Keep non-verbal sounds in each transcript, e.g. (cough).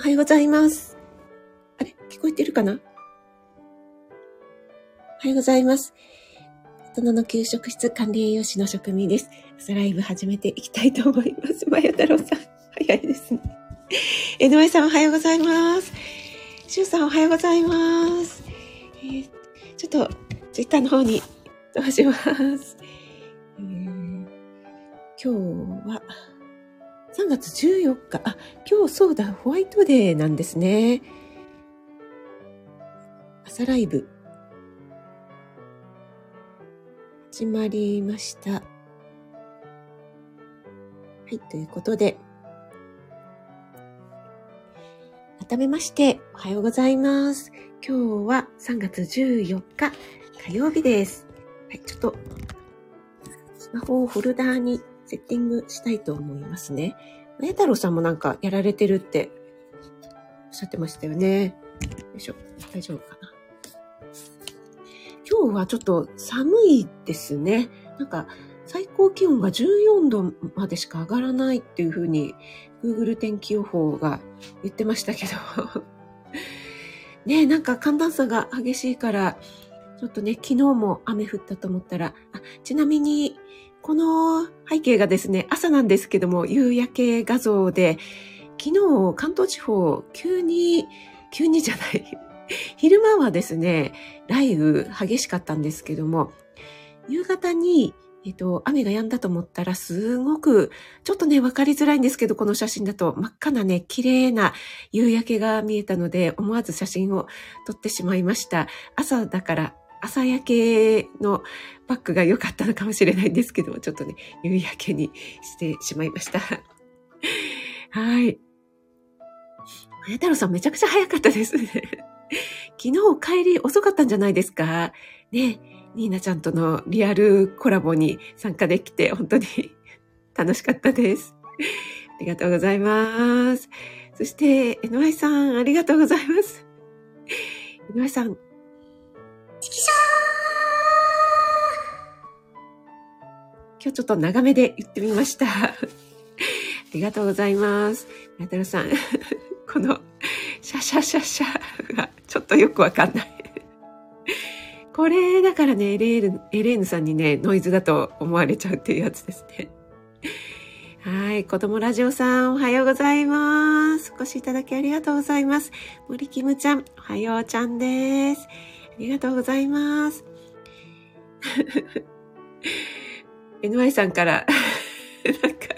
おはようございます。あれ聞こえてるかな？おはようございます。大人の給食室管理栄養士の職味です。朝ライブ始めていきたいと思います。まや太郎さん、早いですね。江上さんおはようございます。しゅうさんおはようございます。えー、ちょっと、ツイッターの方に飛ばします。えー、今日は、3月14日、あ、今日そうだ、ホワイトデーなんですね。朝ライブ、始まりました。はい、ということで、改めまして、おはようございます。今日は3月14日火曜日です。はい、ちょっと、スマホをフォルダーにセッティングしたいと思いますね。まや太郎さんもなんかやられてるっておっしゃってましたよね。よいしょ。大丈夫かな。今日はちょっと寒いですね。なんか最高気温が14度までしか上がらないっていうふうに Google 天気予報が言ってましたけど (laughs) ねなんか寒暖差が激しいから、ちょっとね、昨日も雨降ったと思ったら、あちなみにこの背景がですね、朝なんですけども、夕焼け画像で、昨日関東地方、急に、急にじゃない、(laughs) 昼間はですね、雷雨激しかったんですけども、夕方に、えっと、雨が止んだと思ったら、すごく、ちょっとね、わかりづらいんですけど、この写真だと真っ赤なね、綺麗な夕焼けが見えたので、思わず写真を撮ってしまいました。朝だから朝焼けのバッグが良かったのかもしれないんですけども、ちょっとね、夕焼けにしてしまいました。はい。あや太郎さんめちゃくちゃ早かったですね。昨日帰り遅かったんじゃないですか？ね、ニーナちゃんとのリアルコラボに参加できて本当に楽しかったです。ありがとうございます。そして、江上さん、ありがとうございます。江上さん、チキショー今日ちょっと長めで言ってみました。(laughs) ありがとうございます。やたろさん、(laughs) このシャシャシャシャがちょっとよくわかんない。(laughs) これだからね、エレーヌ、エレーヌさんにね、ノイズだと思われちゃうっていうやつですね。はい。子供ラジオさん、おはようございます。お越しいただきありがとうございます。森キムちゃん、おはようちゃんです。ありがとうございます。(laughs) NY さんから、(laughs) なんか、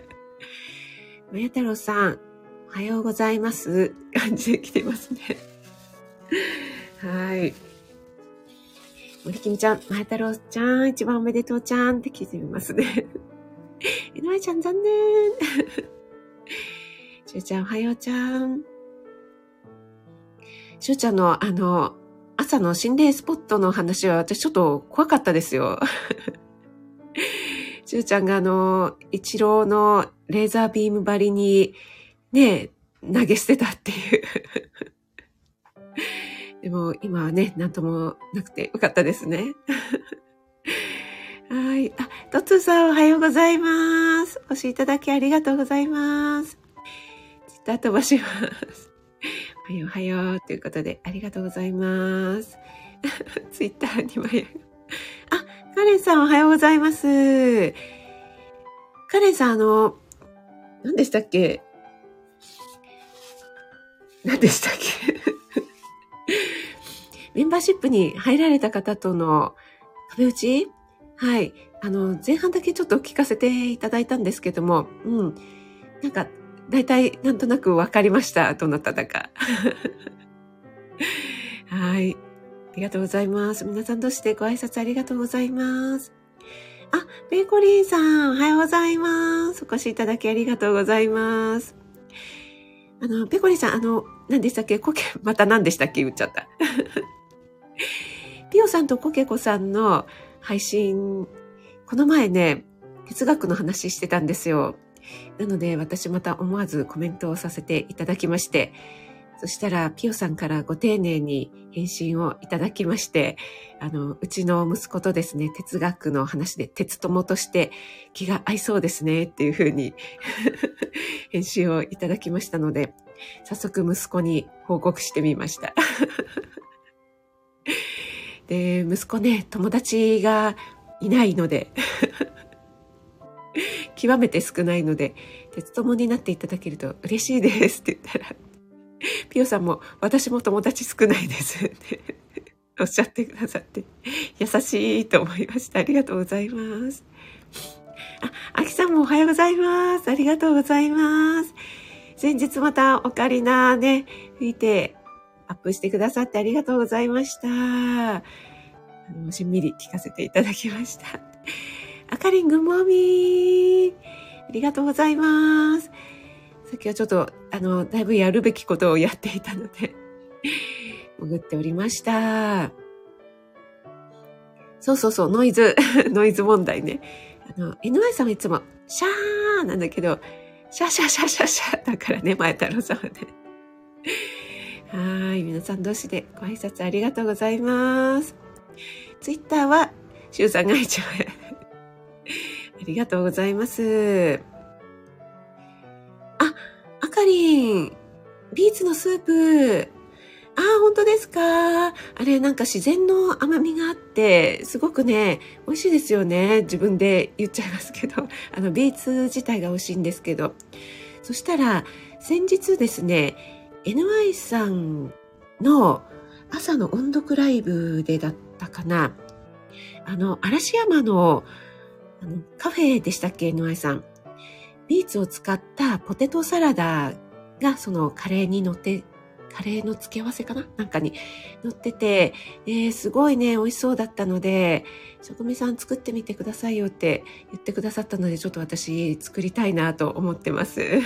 まや太郎さん、おはようございます。感じで来てますね。(laughs) はい。森きみちゃん、まや太郎ちゃん、一番おめでとうちゃんって聞いてみますね。NY ちゃん残念。しゅうちゃん、おはようちゃん。しゅうちゃんの、あの、朝の心霊スポットの話は私ちょっと怖かったですよ。(laughs) しゅうちゃんがあの、一郎のレーザービーム張りにね、投げ捨てたっていう (laughs) でも今はね、なんともなくてよかったですね。(laughs) はい。あ、トツさんおはようございます。お越しいただきありがとうございます。ツイッター飛ばします。はようおはようということで、ありがとうございます。(laughs) ツイッターにもあ、カレンさんおはようございます。カレンさん、あの、何でしたっけ？何でしたっけ？(laughs) メンバーシップに入られた方との壁打ち？はい。あの、前半だけちょっと聞かせていただいたんですけども、うん。なんか、大体なんとなくわかりました。どなただか。(laughs) はい。ありがとうございます。皆さんどうしてご挨拶ありがとうございます。あ、ペイコリンさん、おはようございます。お越しいただきありがとうございます。あの、ペコリンさん、あの、何でしたっけ？コケ、(laughs) また何でしたっけ？言っちゃった。(laughs) ピオさんとコケコさんの配信、この前ね、哲学の話してたんですよ。なので私また思わずコメントをさせていただきまして、そしたらピオさんからご丁寧に返信をいただきまして、あの、うちの息子とですね、哲学の話で鉄友として気が合いそうですねっていうふうに (laughs) 返信をいただきましたので、早速息子に報告してみました。(laughs) で、息子ね、友達がいないので極めて少ないので、鉄友になっていただけると嬉しいですって言ったら、ピオさんも私も友達少ないですっておっしゃってくださって、優しいと思いました。ありがとうございます。あ、あきさんもおはようございます。ありがとうございます。先日またオカリナね、吹いてアップしてくださってありがとうございました。あのしんみり聞かせていただきました。あかりん、ぐもみありがとうございます。さっきはちょっと、あの、だいぶやるべきことをやっていたので潜っておりました。そうそうそう、ノイズ、(laughs) ノイズ問題ね。あの、NY さんはいつも、シャーなんだけど、シャシャシャシャシャだからね、前太郎さんはね。はい。皆さん同士でご挨拶ありがとうございます。ツイッターは、シュウさんが一番ありがとうございます。あ、あかりん、ビーツのスープ、ああ、本当ですか？あれ、なんか自然の甘みがあって、すごくね、美味しいですよね。自分で言っちゃいますけど。(laughs) あの、ビーツ自体が美味しいんですけど。そしたら、先日ですね、NY さんの朝の音読ライブでだったかな。あの、嵐山のあのカフェでしたっけ、NY さん。ビーツを使ったポテトサラダがそのカレーに乗ってカレーの付け合わせかな？なんかに乗ってて、えー、すごいね、美味しそうだったので、職人さん作ってみてくださいよって言ってくださったので、ちょっと私作りたいなと思ってます。(laughs)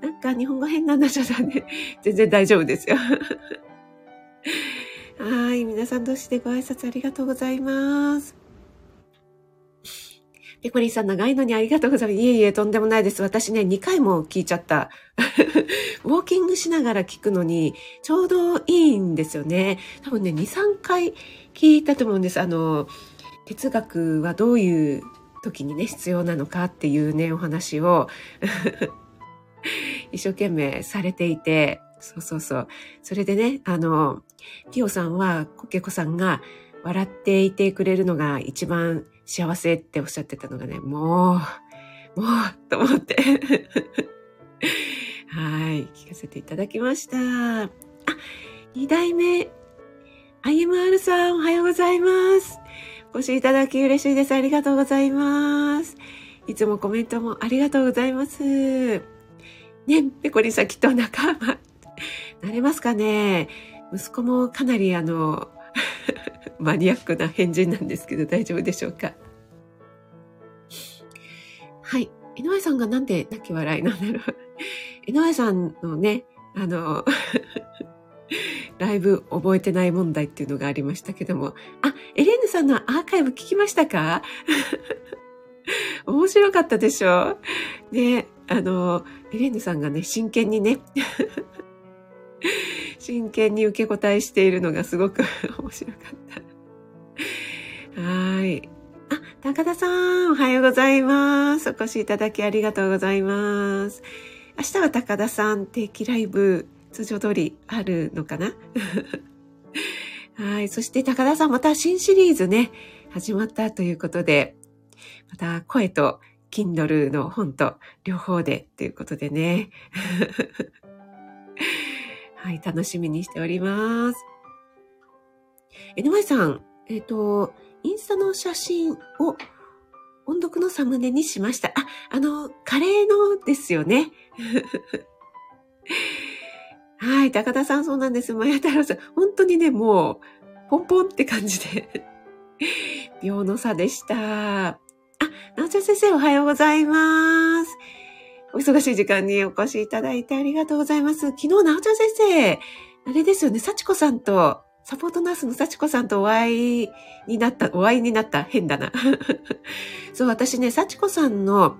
なんか日本語変なんだゃね。全然大丈夫ですよ。(laughs) はい。皆さん同士でご挨拶ありがとうございます。ペコリンさん長いのにありがとうございます。いえいえ、とんでもないです。私ね、2回も聞いちゃった。(laughs) ウォーキングしながら聞くのに、ちょうどいいんですよね。多分ね、2、3回聞いたと思うんです。あの、哲学はどういう時にね、必要なのかっていうね、お話を (laughs) 一生懸命されていて、そうそうそう。それでね、あの、ピオさんは、コケコさんが笑っていてくれるのが一番幸せっておっしゃってたのがね、もう、もう、と思って (laughs) はい、聞かせていただきました。あ、二代目、IMR さん、おはようございます。お越しいただき嬉しいです。ありがとうございます。いつもコメントもありがとうございます。ね、ペコリンさんきっと仲間、なれますかね息子もかなりあの、マニアックな変人なんですけど大丈夫でしょうか？はい。井上さんがなんで泣き笑いなんだろう。井上さんのね、あの、(laughs) ライブ覚えてない問題っていうのがありましたけども。あ、エレーヌさんのアーカイブ聞きましたか？(laughs) 面白かったでしょ？うね、あの、エレーヌさんがね、真剣にね、(laughs) 真剣に受け答えしているのがすごく面白かった。はい。あ、高田さん、おはようございます。お越しいただきありがとうございます。明日は高田さん定期ライブ、通常通りあるのかな？(laughs) はい。そして高田さん、また新シリーズね、始まったということで、また声と Kindle の本と両方でということでね。(laughs) はい、楽しみにしております。NY さん、えっ、ー、と、インスタの写真を音読のサムネにしました。あ、あの、カレーのですよね。(laughs) はい、高田さんそうなんです。マヤ太郎さん。本当にね、もう、ポンポンって感じで (laughs) 秒の差でした。あ、なおちゃん先生おはようございます。お忙しい時間にお越しいただいてありがとうございます。昨日、なおちゃん先生、あれですよね、幸子さんと、サポートナースの幸子さんとお会いになった、お会いになった変だな。(laughs) そう、私ね、幸子さんの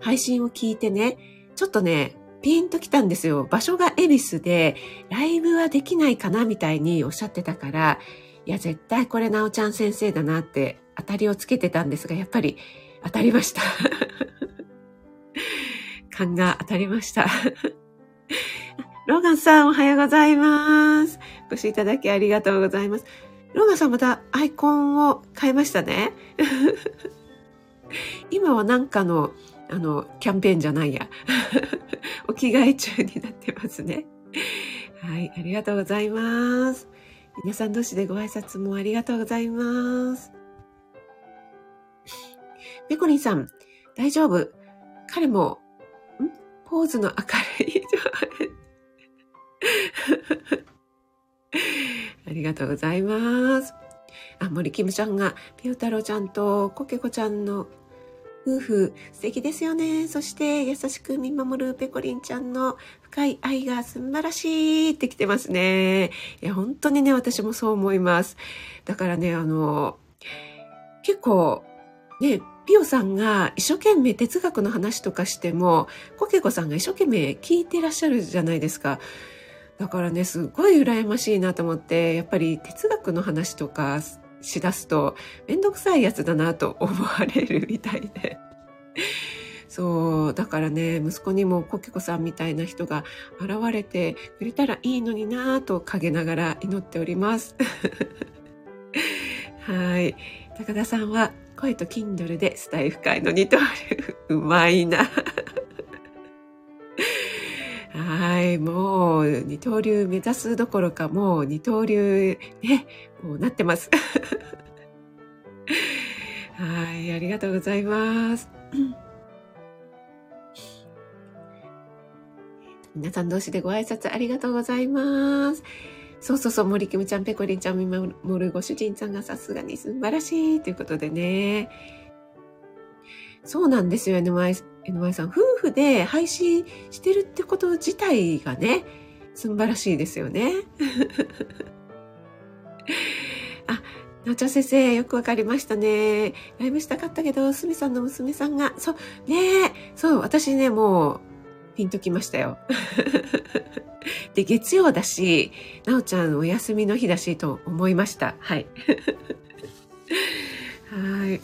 配信を聞いてね、ちょっとね、ピンと来たんですよ。場所が恵比寿で、ライブはできないかなみたいにおっしゃってたから、いや、絶対これなおちゃん先生だなって当たりをつけてたんですが、やっぱり当たりました。(laughs) 勘が当たりました。(laughs) ローガンさんおはようございます。お越しいただきありがとうございます。ローガンさんまたアイコンを変えましたね。(laughs) 今はなんかの、あの、キャンペーンじゃないや。(laughs) お着替え中になってますね。はい、ありがとうございます。皆さん同士でご挨拶もありがとうございます。ペコリンさん、大丈夫？彼も、ん？ポーズの明るりがとうございます。あ、森キムちゃんが、ピュータロちゃんとコケコちゃんの夫婦、素敵ですよね。そして、優しく見守るペコリンちゃんの深い愛が素晴らしいって来てますね。いや、本当にね、私もそう思います。だからね、あの、結構、ね、ピオさんが一生懸命哲学の話とかしても、コケコさんが一生懸命聞いてらっしゃるじゃないですか。だからね、すごい羨ましいなと思って、やっぱり哲学の話とかしだすと、めんどくさいやつだなと思われるみたいで。(laughs) そう、だからね、息子にもコケコさんみたいな人が現れてくれたらいいのになぁと陰ながら祈っております。(laughs) はい。高田さんは声と Kindle でスタイフ界の二刀流。うまいな。(laughs) はい。もう、二刀流目指すどころか、もう二刀流ね、もうなってます。(laughs) はい。ありがとうございます。(coughs) 皆さん同士でご挨拶ありがとうございます。そうそうそう、森キムちゃん、ペコリンちゃん見守るご主人さんがさすがに素晴らしいということでね。そうなんですよ、NY, NY さん。夫婦で配信してるってこと自体がね、素晴らしいですよね。(laughs) あ、なおちゃん先生、よくわかりましたね。ライブしたかったけど、すみさんの娘さんが、そう、ねそう、私ね、もう、ピンときましたよ。(laughs) で、月曜だし、なおちゃんお休みの日だしと思いました。はい。(laughs) はい。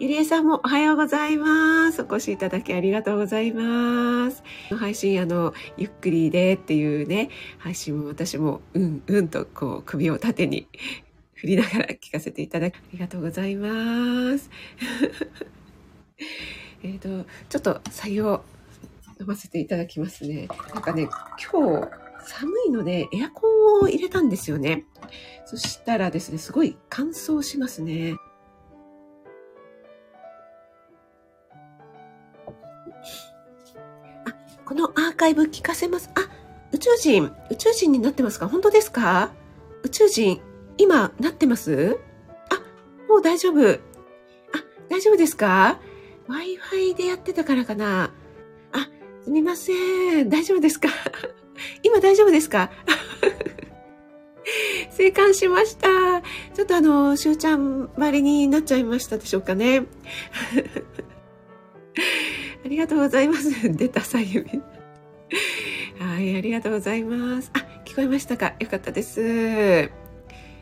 ゆりえさんもおはようございます。お越しいただきありがとうございます。配信、あの、ゆっくりでっていうね、配信も私も、うんうんと、こう、首を縦に振りながら聞かせていただきありがとうございます。(laughs) えっと、ちょっと採用飲ませていただきますね。なんかね、今日寒いのでエアコンを入れたんですよね。そしたらですね、すごい乾燥しますね。のアーカイブ聞かせます。あ、宇宙人、宇宙人になってますか？本当ですか？宇宙人、今なってます？あ、もう大丈夫。あ、大丈夫ですか？Wi-Fi でやってたからかな？あ、すみません。大丈夫ですか？(laughs) 今大丈夫ですか？(laughs) 生還しました。ちょっとあの、しゅうちゃん周りになっちゃいましたでしょうかね。(laughs) ありがとうございます。(laughs) 出たさゆみ。(laughs) はい、ありがとうございます。あ、聞こえましたか？よかったです。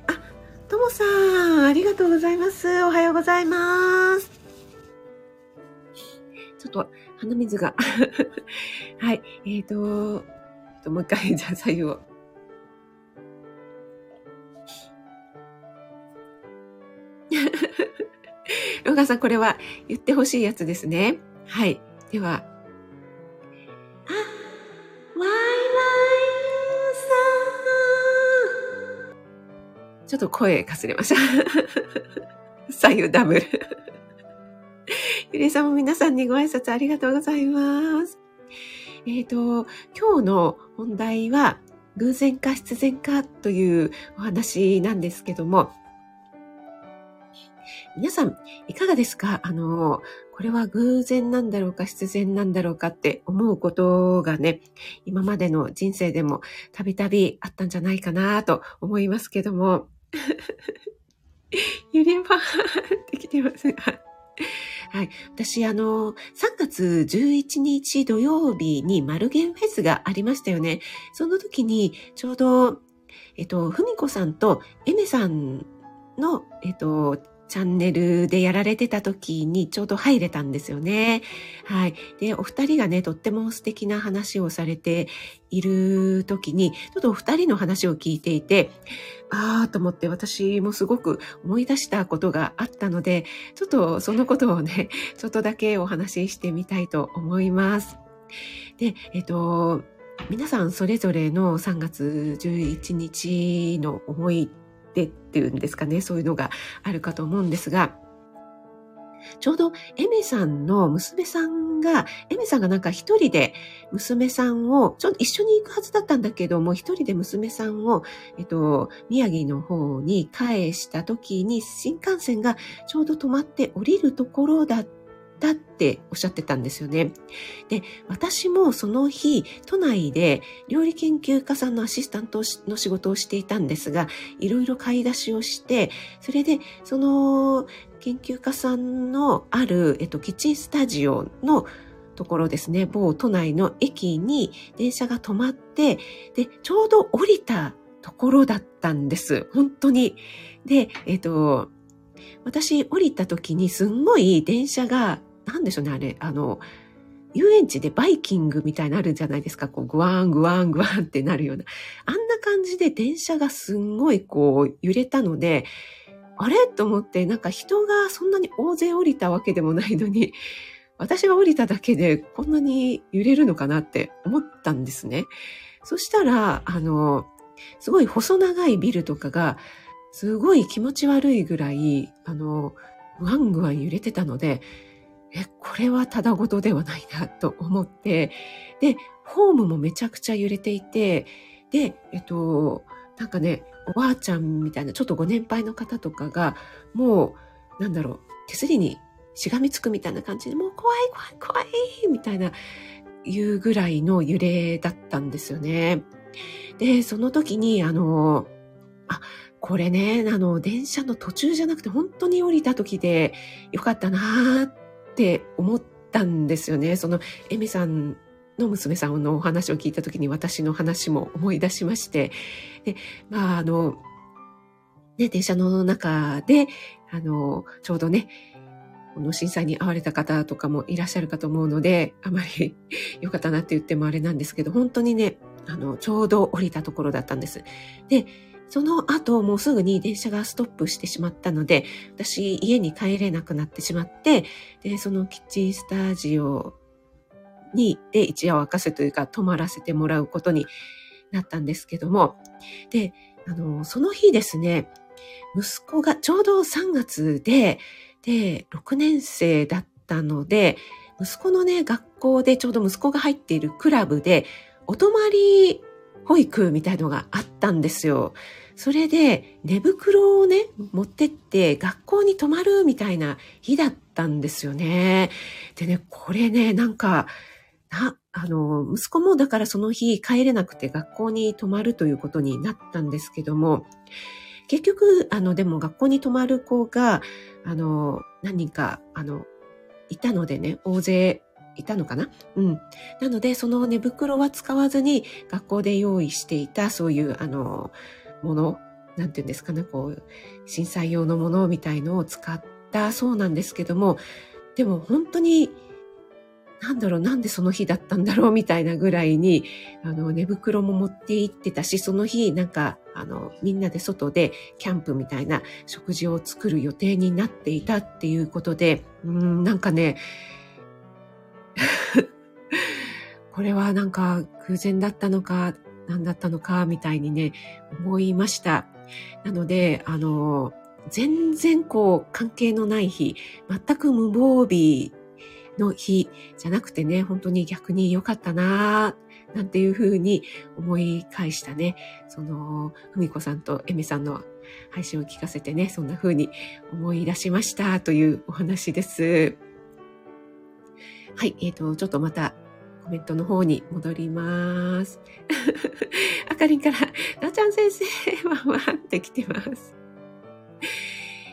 あ、ともさん、ありがとうございます。おはようございます。ちょっと鼻水が (laughs) はい。えっ、ー、と、ともう一回、じゃあ左右を。ロガさん、これは言ってほしいやつですね。はい。では。あ、ワイワイさん。ちょっと声かすれました。(laughs) 左右ダブル。ゆりさんも皆さんにご挨拶ありがとうございます。えっ、ー、と、今日の本題は、偶然か必然かというお話なんですけども、皆さん、いかがですか？あの、これは偶然なんだろうか必然なんだろうかって思うことがね、今までの人生でもたびたびあったんじゃないかなと思いますけども、ゆりばーってきてますが、はい。私、あの、3月11日土曜日にマルゲンフェスがありましたよね。その時に、ちょうど、えっと、ふみこさんとエメさんの、えっと、チャンネルでやられてた時にちょうど入れたんですよね。はい。で、お二人がね、とっても素敵な話をされている時に、ちょっとお二人の話を聞いていて、ああと思って私もすごく思い出したことがあったので、ちょっとそのことをね、(laughs) ちょっとだけお話ししてみたいと思います。で、えっと、皆さんそれぞれの3月11日の思いっていうんですかね、そういうのがあるかと思うんですが、ちょうどエメさんの娘さんが、エメさんがなんか一人で娘さんを、ちょっと一緒に行くはずだったんだけども、一人で娘さんを、えっと、宮城の方に返した時に新幹線がちょうど止まって降りるところだったったっておっしゃってたんですよね。で、私もその日、都内で料理研究家さんのアシスタントの仕事をしていたんですが、いろいろ買い出しをして、それで、その研究家さんのある、えっと、キッチンスタジオのところですね、某都内の駅に電車が止まって、で、ちょうど降りたところだったんです。本当に。で、えっと、私降りた時にすんごい電車がなんでしょうね、あれ、あの、遊園地でバイキングみたいなあるじゃないですか。こう、グワーン、グワーン、グワーンってなるような。あんな感じで電車がすんごいこう、揺れたので、あれ？と思って、なんか人がそんなに大勢降りたわけでもないのに、私が降りただけでこんなに揺れるのかなって思ったんですね。そしたら、あの、すごい細長いビルとかが、すごい気持ち悪いぐらい、あの、グワングワン揺れてたので、え、これはただごとではないなと思って、で、ホームもめちゃくちゃ揺れていて、で、えっと、なんかね、おばあちゃんみたいな、ちょっとご年配の方とかが、もう、なんだろう、手すりにしがみつくみたいな感じで、もう怖い怖い怖いみたいな、いうぐらいの揺れだったんですよね。で、その時に、あの、あ、これね、あの、電車の途中じゃなくて本当に降りた時でよかったなーっって思ったんですよね。そのエミさんの娘さんのお話を聞いた時に私の話も思い出しまして、で、まああの、ね、電車の中で、あの、ちょうどね、この震災に遭われた方とかもいらっしゃるかと思うので、あまり (laughs) 良かったなって言ってもあれなんですけど、本当にね、あの、ちょうど降りたところだったんです。で、その後もうすぐに電車がストップしてしまったので、私家に帰れなくなってしまって、で、そのキッチンスタジオに、で、一夜を明かせというか、泊まらせてもらうことになったんですけども、で、あの、その日ですね、息子がちょうど3月で、で、6年生だったので、息子のね、学校でちょうど息子が入っているクラブで、お泊まり保育みたいのがあったんですよ。それで寝袋をね、持ってって学校に泊まるみたいな日だったんですよね。でね、これね、なんか、な、あの、息子もだからその日帰れなくて学校に泊まるということになったんですけども、結局、あの、でも学校に泊まる子が、あの、何人か、あの、いたのでね、大勢いたのかな？うん。なので、その寝袋は使わずに、学校で用意していた、そういう、あの、もの、なんていうんですかね、こう、震災用のものみたいのを使ったそうなんですけども、でも本当に、なんだろう、なんでその日だったんだろうみたいなぐらいに、あの、寝袋も持って行ってたし、その日、なんか、あの、みんなで外でキャンプみたいな食事を作る予定になっていたっていうことで、うん、なんかね、(laughs) これはなんか偶然だったのか、何だったのか、みたいにね、思いました。なので、あの、全然こう関係のない日、全く無防備の日じゃなくてね、本当に逆に良かったななんていうふうに思い返したね。その、ふみこさんとえみさんの配信を聞かせてね、そんな風に思い出しましたというお話です。はい、えっ、ー、と、ちょっとまたコメントの方に戻ります。(laughs) あかりんから、なおちゃん先生、ワンワンって来てます。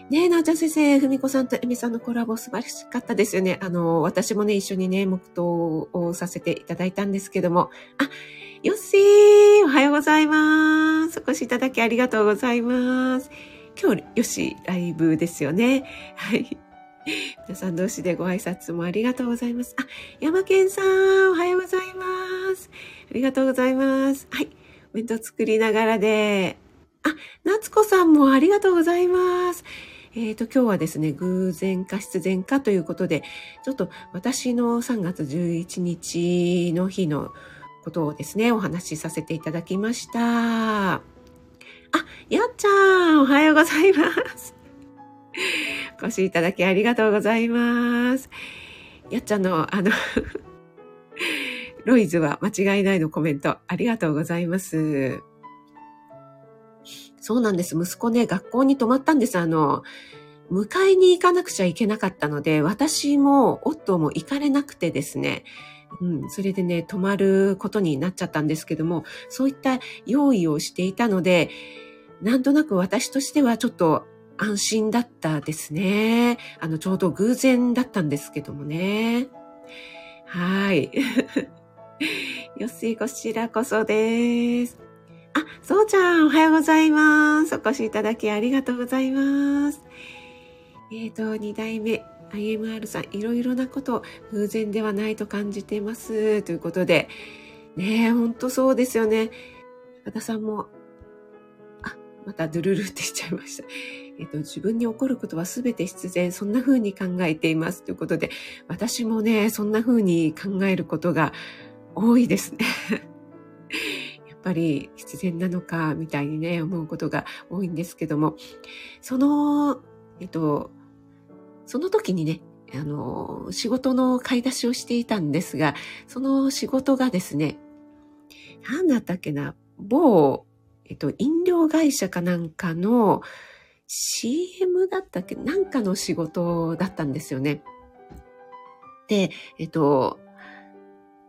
ねえ、なおちゃん先生、ふみこさんとえみさんのコラボ素晴らしかったですよね。あの、私もね、一緒にね、黙祷をさせていただいたんですけども。あ、よっしーおはようございます。お越しいただきありがとうございます。今日、よし、ライブですよね。はい。(laughs) 皆さん同士でご挨拶もありがとうございます。あ、山健さん、おはようございます。ありがとうございます。はい。お弁当作りながらで。あ、夏子さんもありがとうございます。えっ、ー、と、今日はですね、偶然か必然かということで、ちょっと私の3月11日の日のことをですね、お話しさせていただきました。あ、やっちゃん、おはようございます。お越しいただきありがとうございます。やっちゃんの、あの (laughs) ロイズは間違いないのコメント、ありがとうございます。そうなんです。息子ね、学校に泊まったんです。あの、迎えに行かなくちゃいけなかったので、私も夫も行かれなくてですね、うん、それでね、泊まることになっちゃったんですけども、そういった用意をしていたので、なんとなく私としてはちょっと安心だったですね。あの、ちょうど偶然だったんですけどもね。はい。(laughs) よし、こちらこそです。あ、そうちゃん、おはようございます。お越しいただきありがとうございます。えっ、ー、と、二代目、IMR さん、いろいろなこと偶然ではないと感じてます。ということで、ねえ、ほんとそうですよね。和田さんもあまたドゥルルってしちゃいました。えっと、自分に起こることは全て必然、そんな風に考えています。ということで、私もね、そんな風に考えることが多いですね。(laughs) やっぱり必然なのか、みたいにね、思うことが多いんですけども、その、えっと、その時にね、あの、仕事の買い出しをしていたんですが、その仕事がですね、何だったっけな、某えっと、飲料会社かなんかの CM だったっけ？なんかの仕事だったんですよね。で、えっと、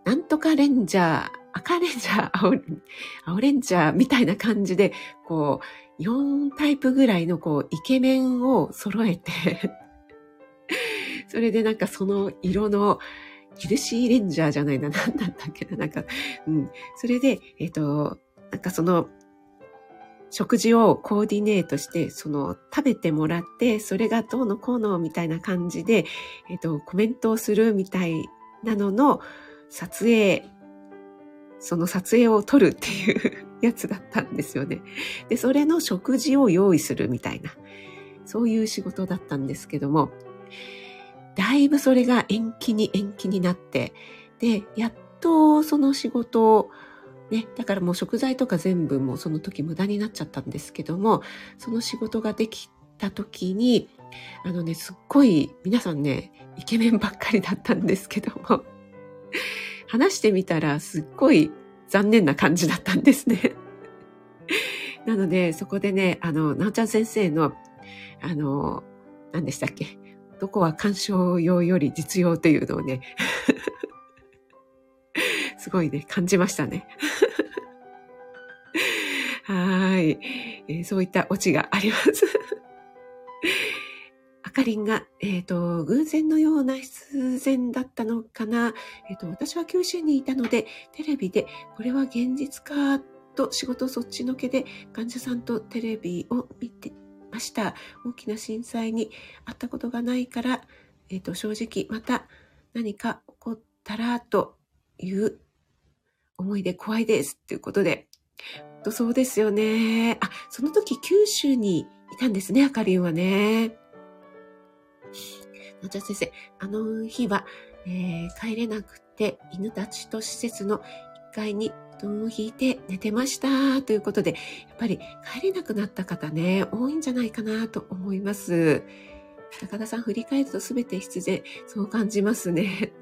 なんとかレンジャー、赤レンジャー、青青レンジャーみたいな感じで、こう、4タイプぐらいのこう、イケメンを揃えてそれでなんかその色の、キルシーレンジャーじゃないな、なんだったっけな、なんか、うん。それで、えっと、なんかその、食事をコーディネートして、その食べてもらって、それがどうのこうのみたいな感じで、えっ、と、コメントをするみたいなのの撮影、その撮影を撮るっていう (laughs) やつだったんですよね。で、それの食事を用意するみたいな、そういう仕事だったんですけども、だいぶそれが延期に延期になって、で、やっとその仕事をね、だからもう食材とか全部もうその時無駄になっちゃったんですけども、その仕事ができた時に、あのね、すっごい皆さんね、イケメンばっかりだったんですけども、話してみたらすっごい残念な感じだったんですね。なので、そこでね、あの、なおちゃん先生の、あの、何でしたっけどこは鑑賞用より実用というのをね、すごいね、感じましたね。(laughs) はい、えー、そういったオチがあります。あかりんが、えっ、ー、と、偶然のような必然だったのかな。えっ、ー、と、私は九州にいたので、テレビで、これは現実か、と仕事そっちのけで、患者さんとテレビを見てました。大きな震災にあったことがないから、えっ、と、正直、また何か起こったら、という思い出怖いですっていうことで、とそうですよね。あ、その時九州にいたんですね、あかりんはね。のちゃ先生、あの日は、えー、帰れなくて犬たちと施設の1階に布団を引いて寝てました。ということで、やっぱり帰れなくなった方ね、多いんじゃないかなと思います。高田さん振り返ると全て必然、そう感じますね。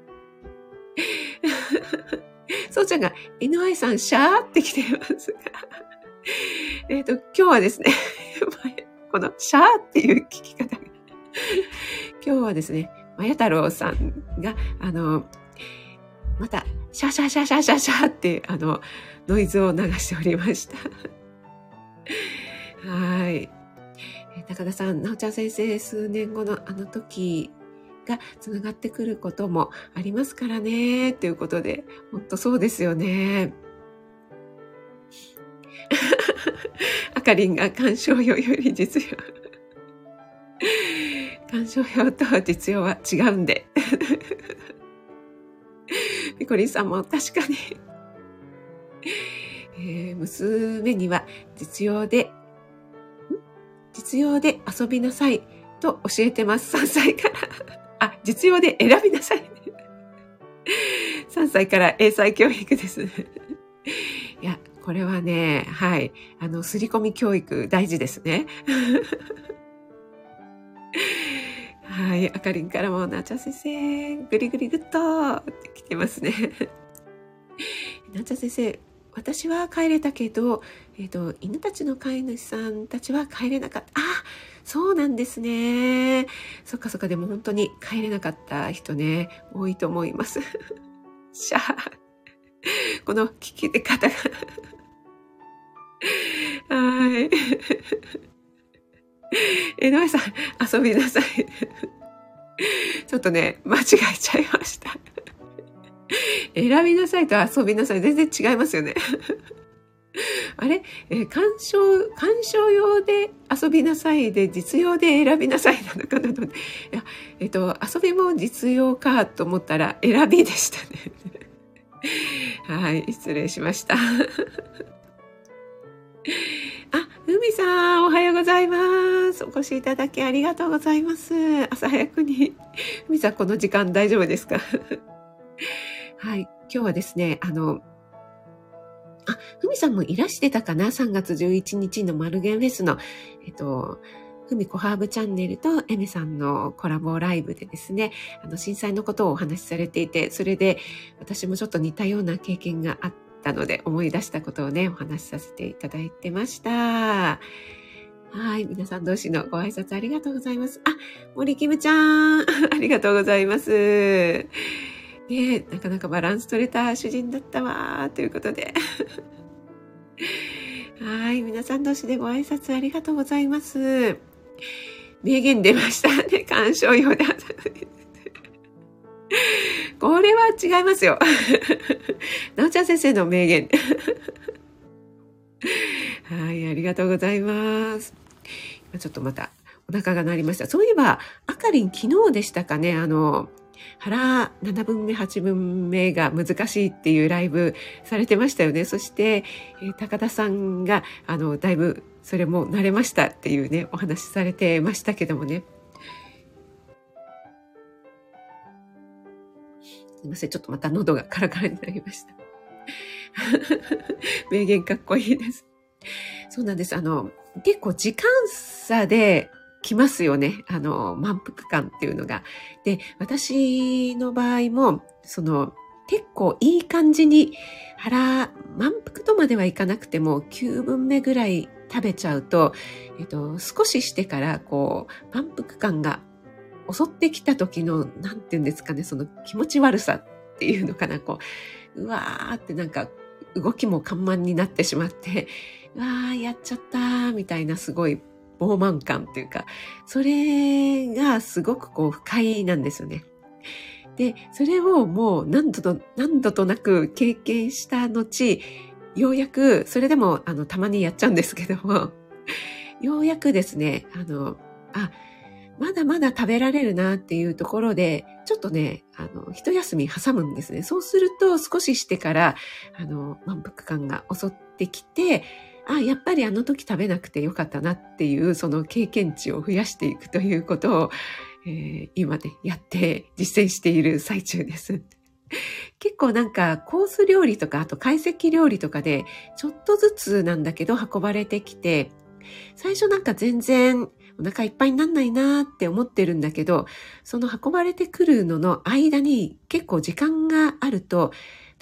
そうちゃんが NY さんシャーって来てますが。(laughs) えっと、今日はですね、(laughs) このシャーっていう聞き方が、今日はですね、まや太郎さんが、あの、また、シャシャシャシャシャシャって、あの、ノイズを流しておりました。(laughs) はい。高田さん、なおちゃん先生、数年後のあの時がつながってくることもありますからね、ということで、ほんとそうですよね。あかりんが鑑賞用より実用。(laughs) 鑑賞用と実用は違うんで。(laughs) ピコリンさんも確かに (laughs) えー、娘には実用で、実用で遊びなさいと教えてます。3歳から。あ、実用で選びなさい。3歳から英才教育です。いや、これはね、はい。あの、すり込み教育大事ですね。はい。あかりんからも、なちゃ先生、ぐりぐりぐっとって来てますね。なちゃ先生、私は帰れたけど、え、ー、と、犬たちの飼い主さんたちは帰れなかった。あ、そうなんですね。そっかそっか、でも本当に帰れなかった人ね、多いと思います。シャー。この聞き方がはい。江上さん、遊びなさい。ちょっとね、間違えちゃいました。選びなさいと遊びなさい。全然違いますよね。(laughs) あれ、えー、鑑賞、鑑賞用で遊びなさいで、実用で選びなさいなのかなと。いや、えっ、ー、と、遊びも実用かと思ったら選びでしたね。(laughs) はい、失礼しました。(laughs) あ、ふみさん、おはようございます。お越しいただきありがとうございます。朝早くに。ふみさん、この時間大丈夫ですか？はい。今日はですね、あの、あ、ふみさんもいらしてたかな ?3 月11日のマルゲンフェスの、えっと、ふみこハーブチャンネルとエメさんのコラボライブでですね、あの、震災のことをお話しされていて、それで私もちょっと似たような経験があったので、思い出したことをね、お話しさせていただいてました。はい。皆さん同士のご挨拶ありがとうございます。あ、森キムちゃん、(laughs) ありがとうございます。ねなかなかバランス取れた主人だったわということで。(laughs) はい。皆さん同士でご挨拶ありがとうございます。名言出ましたね。(laughs) 鑑賞用で。これは違いますよ。(laughs) なおちゃん先生の名言。はい。ありがとうございます。ちょっとまたお腹が鳴りました。そういえば、あかりん昨日でしたかね。あの、腹7分目、8分目が難しいっていうライブされてましたよね。そして、えー、高田さんが、あの、だいぶそれも慣れましたっていうね、お話しされてましたけどもね。すいません。ちょっとまた喉がカラカラになりました。(laughs) 名言かっこいいです。そうなんです。あの、結構時間差できますよね。あの、満腹感っていうのが。で、私の場合も、その、結構いい感じに腹、満腹とまではいかなくても9分目ぐらい食べちゃうと、えっと、少ししてからこう、満腹感が襲ってきた時の、なんていうんですかね、その気持ち悪さっていうのかな、こう、うわーってなんか動きも緩慢になってしまって、うわーやっちゃったーみたいなすごい傲慢感っていうか、それがすごくこう不快なんですよね。で、それをもう何度と、何度となく経験した後、ようやく、それでもあのたまにやっちゃうんですけども、(laughs) ようやくですね、あの、あ、まだまだ食べられるなっていうところで、ちょっとね、あの、一休み挟むんですね。そうすると少ししてから、あの、満腹感が襲ってきて、あ、やっぱりあの時食べなくてよかったなっていう、その経験値を増やしていくということを、えー、今ね、やって実践している最中です。(laughs) 結構なんかコース料理とか、あと懐石料理とかで、ちょっとずつなんだけど運ばれてきて、最初なんか全然お腹いっぱいになんないなーって思ってるんだけど、その運ばれてくるのの間に結構時間があると、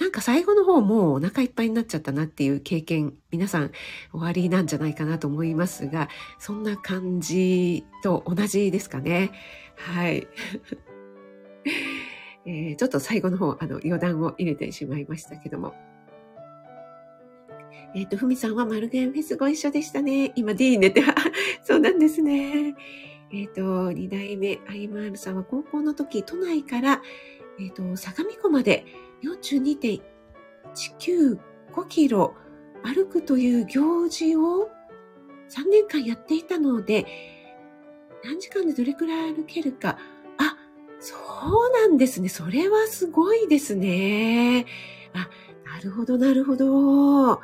なんか最後の方もうお腹いっぱいになっちゃったなっていう経験、皆さん終わりなんじゃないかなと思いますが、そんな感じと同じですかね。はい。(laughs) えー、ちょっと最後の方、あの、余談を入れてしまいましたけども。えっ、ー、と、ふみさんはマルゲンフェスご一緒でしたね。今 D 寝て、(laughs) そうなんですね。えっ、ー、と、二代目アイマールさんは高校の時、都内から、えっ、ー、と、相模湖まで42.195キロ歩くという行事を3年間やっていたので、何時間でどれくらい歩けるか。あ、そうなんですね。それはすごいですね。あ、なるほど、なるほど。あ、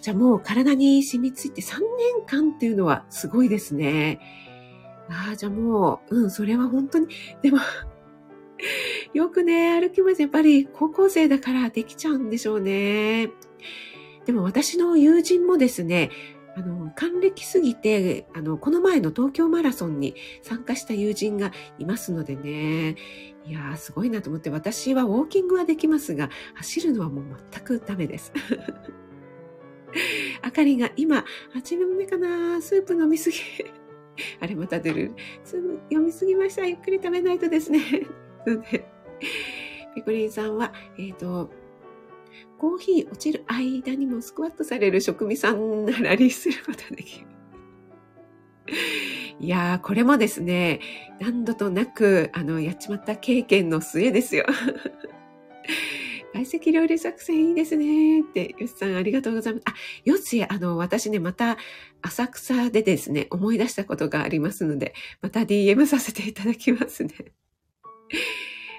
じゃあもう体に染みついて3年間っていうのはすごいですね。ああ、じゃあもう、うん、それは本当に、でもよくね、歩きます。やっぱり高校生だからできちゃうんでしょうね。でも私の友人もですね、あの、還暦すぎて、あの、この前の東京マラソンに参加した友人がいますのでね、いやー、すごいなと思って、私はウォーキングはできますが、走るのはもう全くダメです。(laughs) あかりが今、8分目かなスープ飲みすぎ。(laughs) あれまた出る。スープ読みすぎました。ゆっくり食べないとですね。(laughs) (laughs) ペコリンさんは、えっ、ー、と、コーヒー落ちる間にもスクワットされる職味さんならリすることできる。いやー、これもですね、何度となく、あの、やっちまった経験の末ですよ。(laughs) 解析料理作戦いいですね。って、よしさんありがとうございます。あ、よし、あの、私ね、また浅草でですね、思い出したことがありますので、また DM させていただきますね。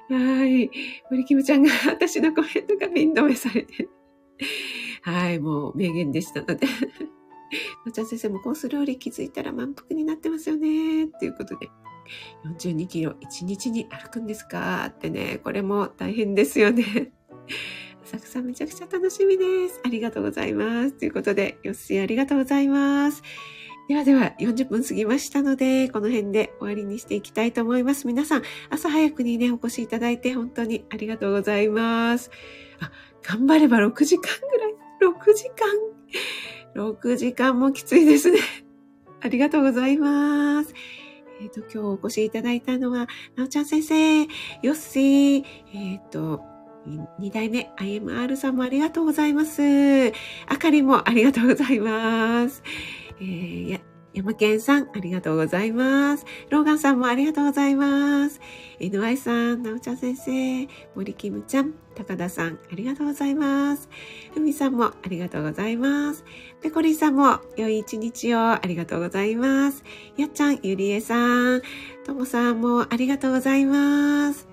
はい。森キムちゃんが (laughs) 私のコメントがピン止めされて。はい。もう名言でしたので。のちゃん先生もコース料理気づいたら満腹になってますよね。っていうことで。42キロ1日に歩くんですか？ってね。これも大変ですよね。浅草めちゃくちゃ楽しみです。ありがとうございます。ということで、よっしーありがとうございます。ではでは40分過ぎましたので、この辺で終わりにしていきたいと思います。皆さん、朝早くにね、お越しいただいて本当にありがとうございます。あ、頑張れば6時間ぐらい。6時間。6時間もきついですね。ありがとうございます。えっ、ー、と、今日お越しいただいたのは、なおちゃん先生、よっしー、えっ、ー、と、2代目 IMR さんもありがとうございます。あかりもありがとうございます。えー、や、山健さん、ありがとうございます。ローガンさんもありがとうございます。NY さん、なおちゃん先生、森キムちゃん、高田さん、ありがとうございます。ふみさんもありがとうございます。ペコリさんも良い一日をありがとうございます。やっちゃん、ゆりえさん、ともさんもありがとうございます。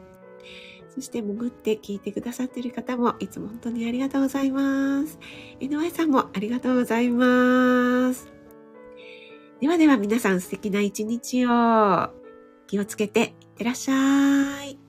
そして潜って聞いてくださっている方もいつも本当にありがとうございます。NY さんもありがとうございます。ではでは皆さん素敵な一日を気をつけていってらっしゃい。